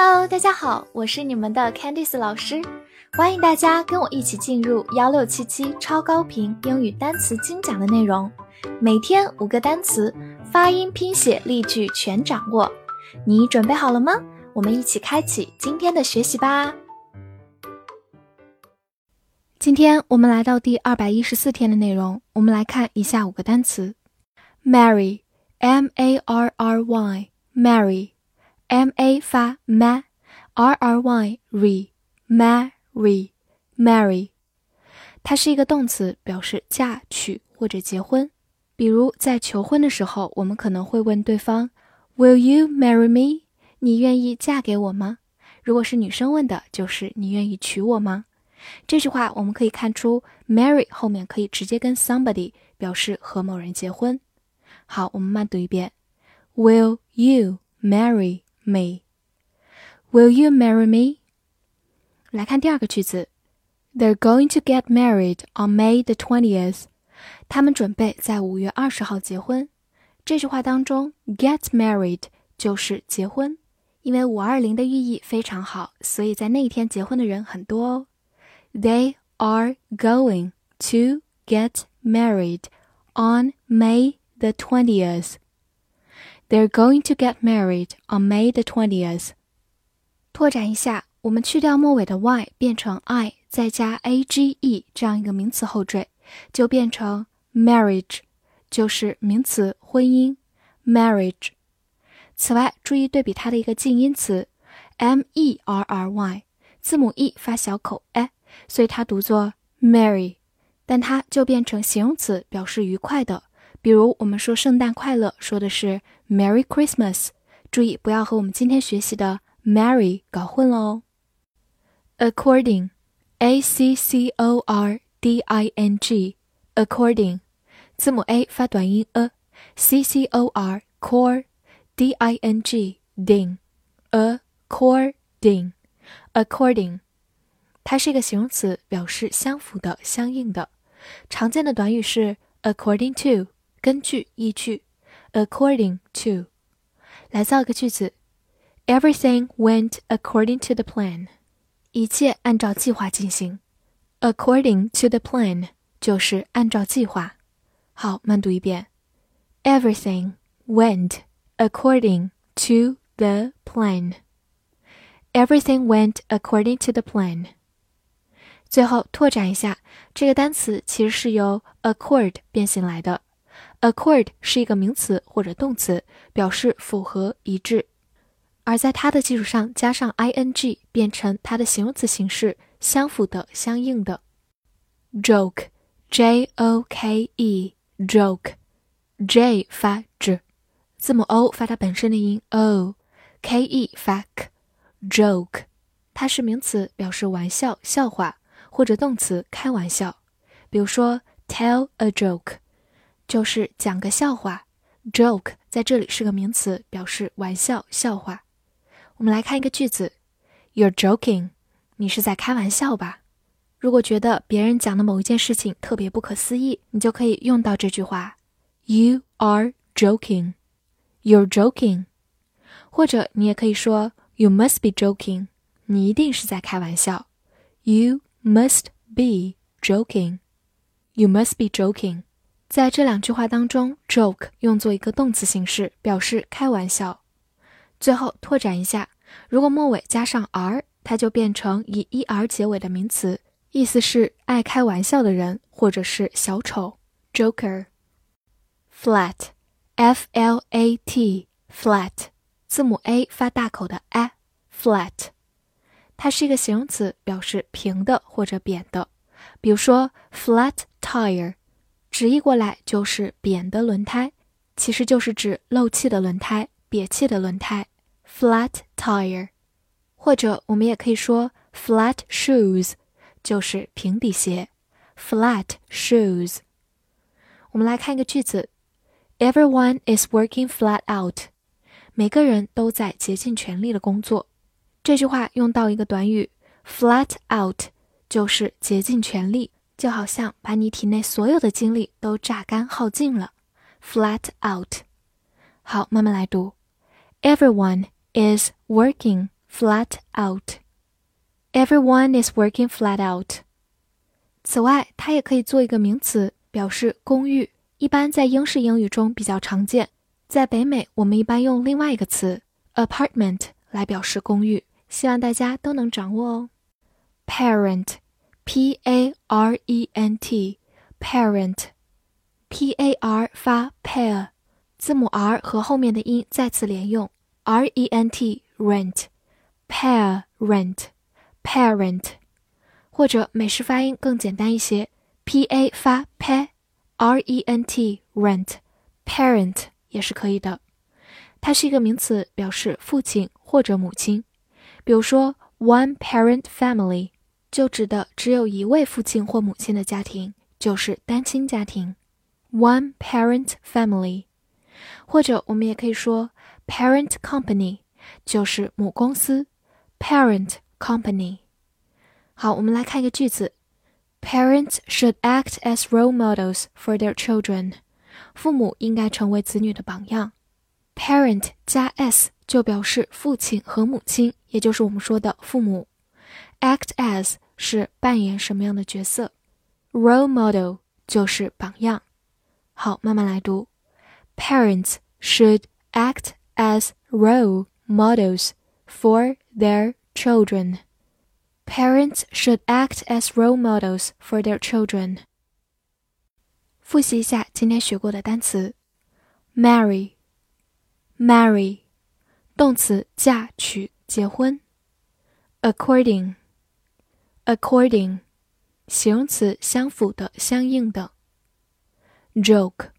Hello，大家好，我是你们的 Candice 老师，欢迎大家跟我一起进入幺六七七超高频英语单词精讲的内容，每天五个单词，发音、拼写、例句全掌握，你准备好了吗？我们一起开启今天的学习吧。今天我们来到第二百一十四天的内容，我们来看以下五个单词：marry，m a r r y，marry。M a 发 ma，r r y re marry marry，它是一个动词，表示嫁娶或者结婚。比如在求婚的时候，我们可能会问对方，Will you marry me？你愿意嫁给我吗？如果是女生问的，就是你愿意娶我吗？这句话我们可以看出，marry 后面可以直接跟 somebody 表示和某人结婚。好，我们慢读一遍，Will you marry？” marry？me. Will you marry me? 来看第二个句子，They're going to get married on May the twentieth. 他们准备在五月二十号结婚。这句话当中，get married 就是结婚，因为五二零的寓意非常好，所以在那一天结婚的人很多哦。They are going to get married on May the twentieth. They're going to get married on May the twentieth。拓展一下，我们去掉末尾的 y，变成 i，再加 a g e 这样一个名词后缀，就变成 marriage，就是名词婚姻 marriage。此外，注意对比它的一个近音词 m e r r y，字母 e 发小口 e，所以它读作 marry，但它就变成形容词，表示愉快的。比如我们说圣诞快乐，说的是 Merry Christmas。注意不要和我们今天学习的 Merry 搞混了哦。According，a c c o r d i n g，according，字母 a 发短音 a，c c o r core，d i n g ding，according，according，它是一个形容词，表示相符的、相应的。常见的短语是 according to。根据、依据，according to，来造一个句子：Everything went according to the plan，一切按照计划进行。According to the plan 就是按照计划。好，慢读一遍：Everything went according to the plan。Everything went according to the plan。最后拓展一下，这个单词其实是由 accord 变形来的。 Accord 是一个名词或者动词，表示符合、一致，而在它的基础上加上 ing，变成它的形容词形式，相符的、相应的。Joke，j o k e，joke，j 发 j，字母 o 发它本身的音 o，k e 发 k，joke，它是名词，表示玩笑、笑话，或者动词开玩笑。比如说，tell a joke。就是讲个笑话，joke 在这里是个名词，表示玩笑、笑话。我们来看一个句子：You're joking，你是在开玩笑吧？如果觉得别人讲的某一件事情特别不可思议，你就可以用到这句话：You are joking，You're joking。或者你也可以说：You must be joking，你一定是在开玩笑。You must be joking，You must be joking。在这两句话当中，joke 用作一个动词形式，表示开玩笑。最后拓展一下，如果末尾加上 r，它就变成以 er 结尾的名词，意思是爱开玩笑的人，或者是小丑 joker。flat，f l a t，flat，字母 a 发大口的 a，flat，它是一个形容词，表示平的或者扁的。比如说 flat tire。直译过来就是扁的轮胎，其实就是指漏气的轮胎、瘪气的轮胎，flat tire。或者我们也可以说 flat shoes，就是平底鞋，flat shoes。我们来看一个句子：Everyone is working flat out。每个人都在竭尽全力的工作。这句话用到一个短语 flat out，就是竭尽全力。就好像把你体内所有的精力都榨干耗尽了，flat out。好，慢慢来读。Everyone is working flat out. Everyone is working flat out. 此外，它也可以做一个名词，表示公寓，一般在英式英语中比较常见。在北美，我们一般用另外一个词 apartment 来表示公寓，希望大家都能掌握哦。Parent Parent，p a r e n t，parent，p a r 发 pair，字母 r 和后面的音再次连用，r e n t rent，parent，parent，或者美式发音更简单一些，p a 发 p，r e n t rent，parent。也是可以的，它是一个名词，表示父亲或者母亲。比如说，one-parent family 就指的只有一位父亲或母亲的家庭，就是单亲家庭。one-parent family，或者我们也可以说 parent company，就是母公司。parent company。好，我们来看一个句子：Parents should act as role models for their children. 父母应该成为子女的榜样。Parent 加 s 就表示父亲和母亲，也就是我们说的父母。Act as 是扮演什么样的角色？Role model 就是榜样。好，慢慢来读。Parents should act as role models for their children. Parents should act as role models for their children. 复习一下今天学过的单词：marry，marry，动词嫁娶、结婚 According，形容词相符的、相应的；joke，joke，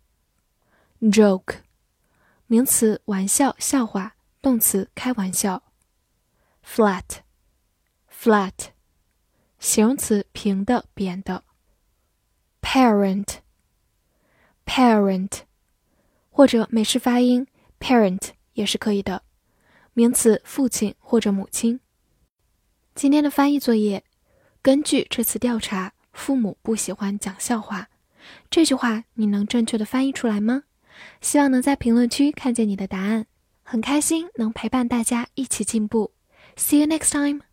名词玩笑、笑话，动词开玩笑；flat，flat，形容词平的、扁的；parent。parent，或者美式发音 parent 也是可以的，名词父亲或者母亲。今天的翻译作业，根据这次调查，父母不喜欢讲笑话。这句话你能正确的翻译出来吗？希望能在评论区看见你的答案。很开心能陪伴大家一起进步。See you next time.